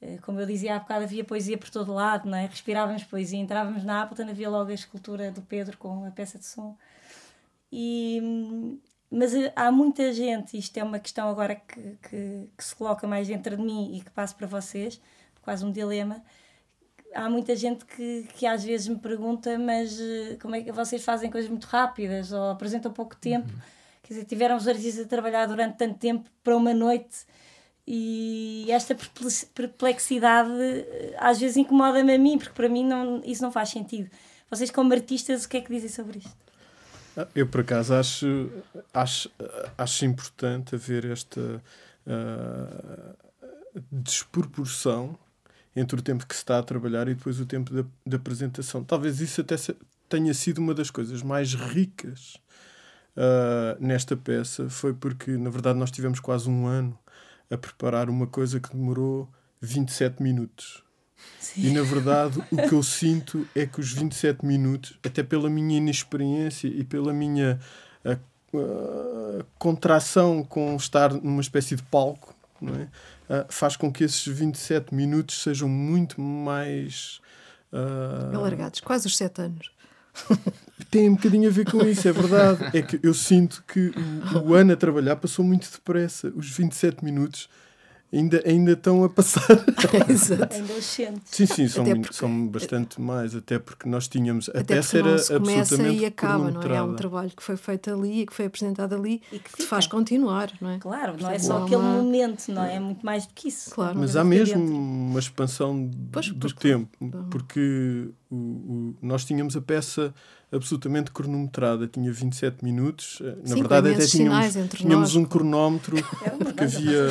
eh, como eu dizia há bocado, havia poesia por todo lado, não é? Respirávamos poesia, entrávamos na Appleton, havia logo a escultura do Pedro com a peça de som. E, mas eh, há muita gente, isto é uma questão agora que, que, que se coloca mais dentro de mim e que passo para vocês, quase um dilema, há muita gente que, que às vezes me pergunta, mas eh, como é que vocês fazem coisas muito rápidas ou apresentam pouco tempo? Uhum. Quer dizer, tiveram os artistas a trabalhar durante tanto tempo para uma noite e esta perplexidade eh, às vezes incomoda-me a mim, porque para mim não, isso não faz sentido. Vocês, como artistas, o que é que dizem sobre isto? Ah, eu, por acaso, acho, acho, acho importante haver esta uh, desproporção entre o tempo que se está a trabalhar e depois o tempo da, da apresentação. Talvez isso até tenha sido uma das coisas mais ricas uh, nesta peça, foi porque, na verdade, nós tivemos quase um ano a preparar uma coisa que demorou 27 minutos. Sim. E na verdade, o que eu sinto é que os 27 minutos, até pela minha inexperiência e pela minha a, a, contração com estar numa espécie de palco, não é? Uh, faz com que esses 27 minutos sejam muito mais. Uh... Alargados, quase os 7 anos. (laughs) Tem um bocadinho a ver com isso, é verdade. É que eu sinto que o, o ano a trabalhar passou muito depressa. Os 27 minutos ainda, ainda estão a passar. (laughs) Exato. Ainda os Sim, sim, são, porque, são bastante mais, até porque nós tínhamos. Até, até ser não se começa e acaba, não é? É um trabalho que foi feito ali e que foi apresentado ali e que te faz continuar, não é? Claro, não é só aquele momento, não é? É muito mais do que isso. Claro. Mas há mesmo uma expansão pois, do pois, tempo, porque o, o, nós tínhamos a peça absolutamente cronometrada, tinha 27 minutos. Eh, na Sim, verdade, até tínhamos, tínhamos um cronómetro, (laughs) porque havia,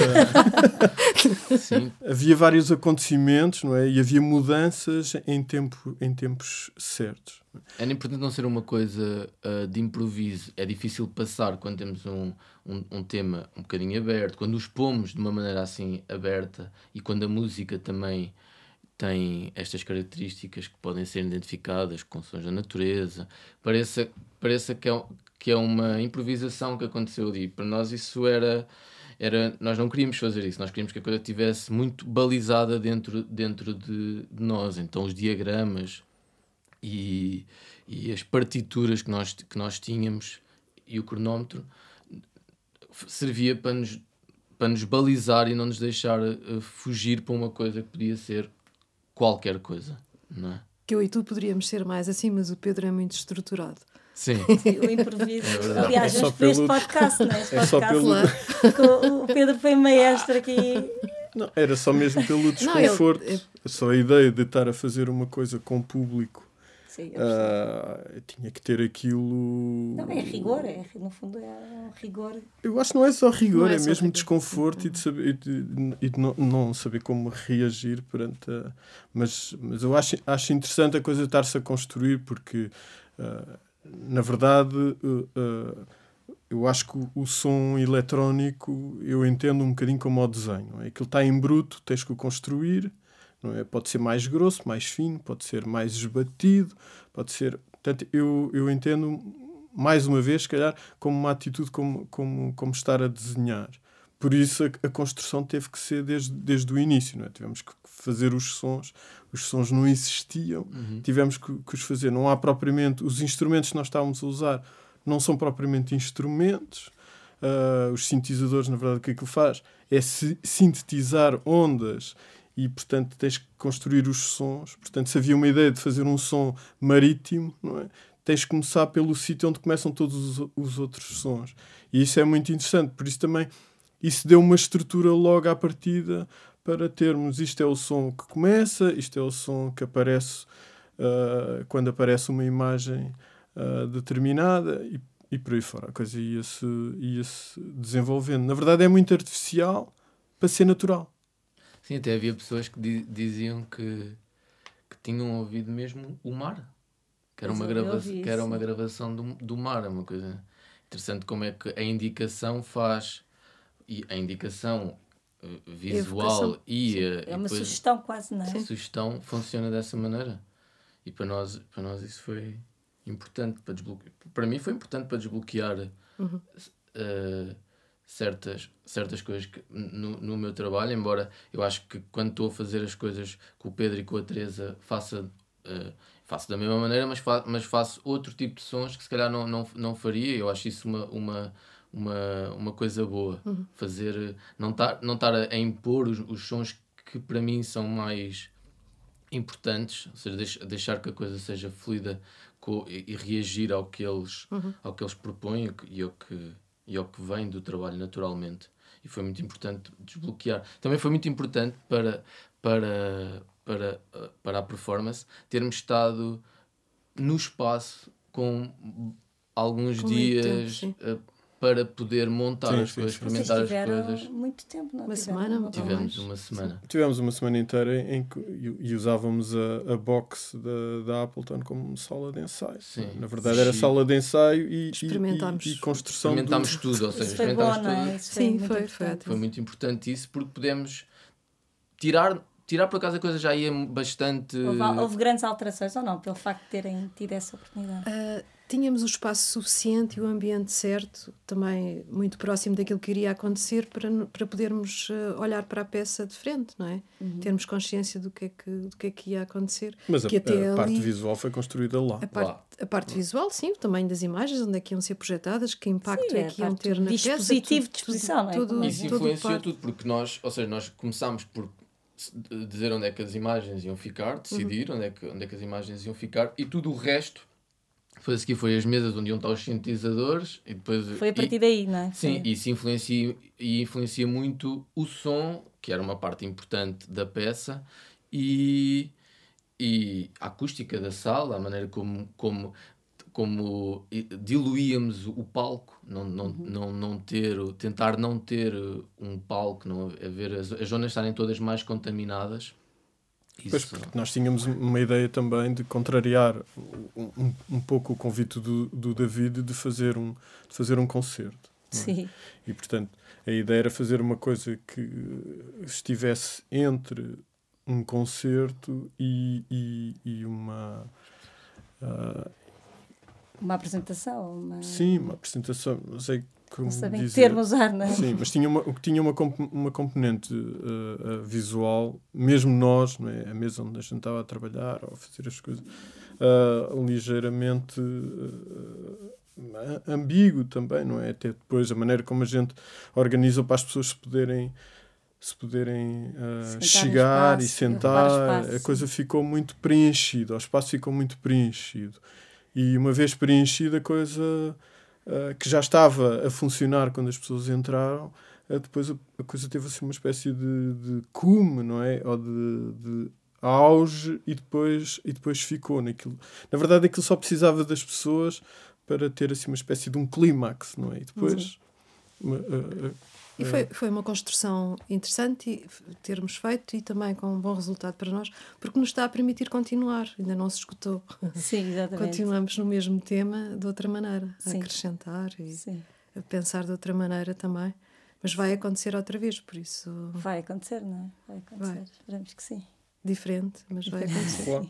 (laughs) havia vários acontecimentos não é? e havia mudanças em, tempo, em tempos certos. Era importante não ser uma coisa uh, de improviso. É difícil passar quando temos um, um, um, tema um bocadinho aberto, quando os pomos de uma maneira assim aberta e quando a música também tem estas características que podem ser identificadas com sons da natureza. Pareça, pareça que, é, que é uma improvisação que aconteceu ali. Para nós isso era, era... Nós não queríamos fazer isso. Nós queríamos que a coisa estivesse muito balizada dentro, dentro de, de nós. Então os diagramas e, e as partituras que nós, que nós tínhamos e o cronómetro servia para nos, para nos balizar e não nos deixar uh, fugir para uma coisa que podia ser qualquer coisa, não é? Que eu e tu poderíamos ser mais assim, mas o Pedro é muito estruturado. Sim. (laughs) o improviso. É Aliás, é vamos para este podcast, não é? Este é podcast, só pelo... o Pedro foi maestro aqui. Não, era só mesmo pelo desconforto. Não, ele... Só a ideia de estar a fazer uma coisa com público Sim, uh, tinha que ter aquilo. Não, é rigor, é, no fundo é um rigor. Eu acho que não é só rigor, é, é, só mesmo rigor. desconforto e de, saber, e de, e de não, não, saber como reagir perante a. Mas, mas eu acho, acho interessante a coisa estar-se a construir, porque uh, na verdade. Uh, eu acho que o, som eletrónico eu entendo um bocadinho como o desenho. É? Aquilo está em bruto, tens que o construir, não é? Pode ser mais grosso, mais fino, pode ser mais esbatido, pode ser. Portanto, eu, eu entendo, mais uma vez, se calhar, como uma atitude como, como, como estar a desenhar. Por isso a, a construção teve que ser desde, desde o início, não é? Tivemos que fazer os sons, os sons não existiam, uhum. tivemos que, que os fazer. Não há propriamente. Os instrumentos que nós estávamos a usar não são propriamente instrumentos. Uh, os sintetizadores, na verdade, o que é que ele faz? É sintetizar ondas e portanto tens que construir os sons. Portanto, se havia uma ideia de fazer um som marítimo, não é? tens que começar pelo sítio onde começam todos os, os, outros sons. E isso é muito interessante, por isso também isso deu uma estrutura logo à partida para termos isto é o som que começa, isto é o som que aparece uh, quando aparece uma imagem uh, determinada e, e por aí fora. A coisa ia-se ia -se desenvolvendo. Na verdade é muito artificial para ser natural. Sim, até havia pessoas que di diziam que, que tinham ouvido mesmo o mar. Que era, uma, grava que era uma gravação do, do mar, é uma coisa interessante como é que a indicação faz e a indicação uh, visual e, uh, é uma sugestão quase não é? a sugestão funciona dessa maneira e para nós para nós isso foi importante para desbloquear. Para mim foi importante para desbloquear Uhum. uh, certas, certas coisas que, no, no meu trabalho, embora eu acho que quando estou a fazer as coisas com o Pedro e com a Teresa faça, uh, faço da mesma maneira, mas, fa mas faço outro tipo de sons que se calhar não, não, não faria. Eu acho isso uma, uma, uma, uma coisa boa. Fazer, não estar não tar a, impor os, os sons que para mim são mais importantes, ou seja, deix, deixar que a coisa seja fluida e, reagir ao que eles, ao que eles propõem e ao que, e ao que vem do trabalho naturalmente. E foi muito importante desbloquear. Também foi muito importante para, para, para, para a performance termos estado no espaço com alguns Com dias tempo, eh, para poder montar Sim, as sim, coisas, sim. Vocês experimentar as tiveram coisas. muito tempo, não Uma tiveram? semana, Ou Tivemos uma semana. Tivemos uma semana inteira em que e, usávamos a, a box da, da Appleton como sala de ensaio. Sim. Na verdade era sala de ensaio e, Experimentámos. e, e construção. do- Experimentámos tudo, ou seja, Isso foi experimentámos bom, tudo. é? Isso Sim, foi- foi Foi muito importante isso porque podemos tirar, tirar por acaso a coisa já ia bastante. Houve, houve grandes alterações ou não, pelo facto de terem tido essa oportunidade? Ah, tínhamos o espaço suficiente e o ambiente certo, também muito próximo daquilo que iria acontecer, para, para podermos ah, olhar para a peça de frente, não é? Termos consciência do que é que, do que, é que ia acontecer. Mas a, a parte ali- visual foi construída lá. A parte, a parte visual, sim, o tamanho das imagens, onde é que iam ser projetadas, que impacto Sim, é a que iam ter na peça. dispositivo de exposição, não é? tudo, é Isso tudo influenciou parte. tudo porque nós, ou seja, nós começámos por dizer onde é que as imagens iam ficar, decidir onde, é que, onde é que as imagens iam ficar e tudo o resto foi a seguir foi as mesas onde iam estar os sintetizadores e depois Foi a e- partir daí, não é? Sim, Foi- isso influencia, e influencia muito o som, que era uma parte importante da peça, e, e a acústica da sala, a maneira como, como, como diluíamos o palco, não, não, não, não ter, tentar não ter um palco, não haver as, as zonas estarem todas mais contaminadas. Pois, porque nós tínhamos uma ideia também de contrariar um, um, pouco o convite do, do David de fazer um, de fazer um concerto. é? Sim. E, portanto, a ideia era fazer uma coisa que estivesse entre um concerto e, e, e uma. ah, Uma apresentação, uma... sim, uma apresentação, não sei como sabem dizer. termo usar, não é? Sim, mas tinha uma, tinha uma, uma componente uh, uh, visual, mesmo nós, não é? a mesa onde a gente estava a trabalhar ou a fazer as coisas, uh, ligeiramente ambíguo também, não é? Até depois a maneira como a gente organiza para as pessoas se poderem se poderem uh, chegar e espaço, ocupar sentar, espaço, a coisa ficou muito preenchida, o espaço ficou muito preenchido. E uma vez preenchida, a coisa uh, que já estava a funcionar quando as pessoas entraram, uh, depois a, a coisa teve assim uma espécie de, de cume, não é? Ou de, de auge e depois, e depois ficou naquilo. Na verdade, aquilo só precisava das pessoas para ter assim uma espécie de um clímax, não é? E depois. uma- uh, uh, E foi, foi uma construção interessante termos feito e também com um bom resultado para nós, porque nos está a permitir continuar, ainda não se escutou. Sim, exatamente. Continuamos no mesmo tema de outra maneira, a Sim. acrescentar e Sim. a pensar de outra maneira também. Mas vai acontecer outra vez, por isso Vai acontecer, não é? Vai acontecer. Vai. Esperamos que sim. diferente, mas vai acontecer. Claro.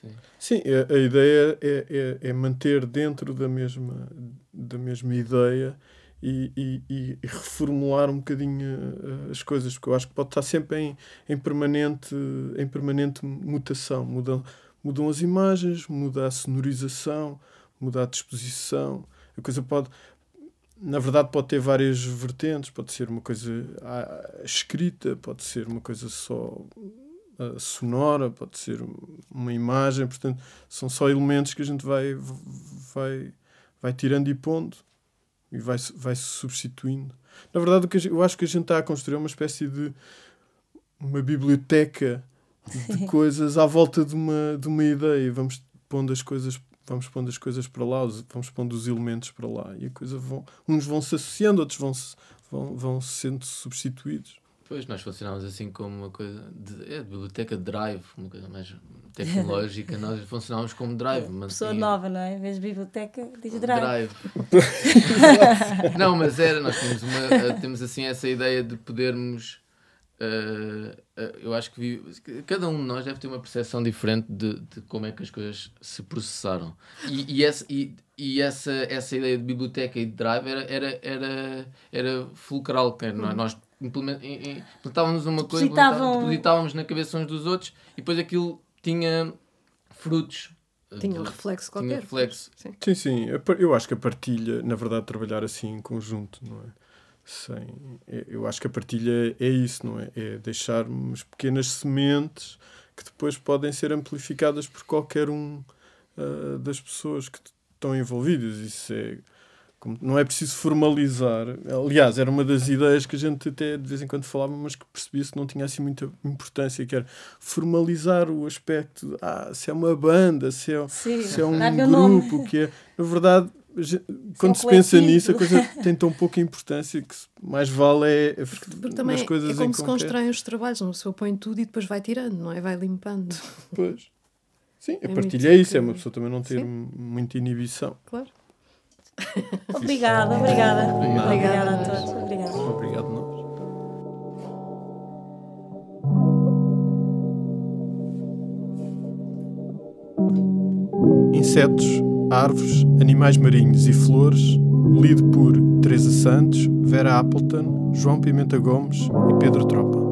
Sim. Sim, a, a ideia é, é, é manter dentro da mesma, da mesma ideia e, e, e reformular um bocadinho uh, as coisas, porque eu acho que pode estar sempre em, em, permanente, em permanente mutação. Mudam, mudam as imagens, muda a sonorização, muda a disposição. A coisa pode, na verdade, pode ter várias vertentes. Pode ser uma coisa escrita, pode ser uma coisa só sonora, pode ser uma imagem, portanto, são só elementos que a gente vai, vai, vai tirando e pondo e vai, vai se substituindo. Na verdade, eu acho que a gente está a construir uma espécie de uma biblioteca de (laughs) coisas à volta de uma, de uma ideia. Vamos pondo as coisas vamos pondo as coisas para lá, os- vamos pondo os elementos para lá e a coisa vão, uns vão se associando, outros vão, -se, vão, vão sendo substituídos. Pois, nós funcionámos assim como uma coisa de, é, biblioteca de drive, uma coisa mais tecnológica. (laughs) nós funcionámos como drive. Pessoa mantinha- nova, não é? Em vez de biblioteca, diz drive. (laughs) não, mas era, nós temos, uma, eh, temos assim essa ideia de podermos Uh, uh, eu acho que vive, cada um de nós deve ter uma percepção diferente de, de como é que as coisas se processaram. E, e, essa, e, e, essa, essa ideia de biblioteca e de drive era, era, era, era fulcral. Nós implementávamos uma coisa, Depositavam... depositávamos na cabeça uns dos outros e depois aquilo tinha frutos. Tinha um reflexo qualquer. Tinha reflexo. Sim. sim, sim. Eu acho que a partilha, na verdade, trabalhar assim em conjunto, não é? sem eu acho que a partilha é isso não é é deixarmos pequenas sementes que depois podem ser amplificadas por qualquer um uh, das pessoas que estão envolvidas isso é não é preciso formalizar aliás era uma das ideias que a gente até de vez em quando falava mas que percebia-se que não tinha assim muita importância que era formalizar o aspecto ah, se é uma banda se é, Sim, se é um grupo que é na verdade quando se, pensa nisso, a coisa tem tão pouca importância que mais vale é, é Porque também nas coisas é como se constroem os trabalhos, uma pessoa põe tudo e depois vai tirando, não é? Vai limpando. Pois. Sim, a é partilha é isso, que... é uma pessoa também não ter Sim. muita inibição. Claro. (laughs) obrigada, obrigada. Obrigada. Obrigada a todos. Obrigada. Obrigado nós. Insetos Árvores, Animais Marinhos e Flores, lido por Teresa Santos, Vera Appleton, João Pimenta Gomes e Pedro Tropa.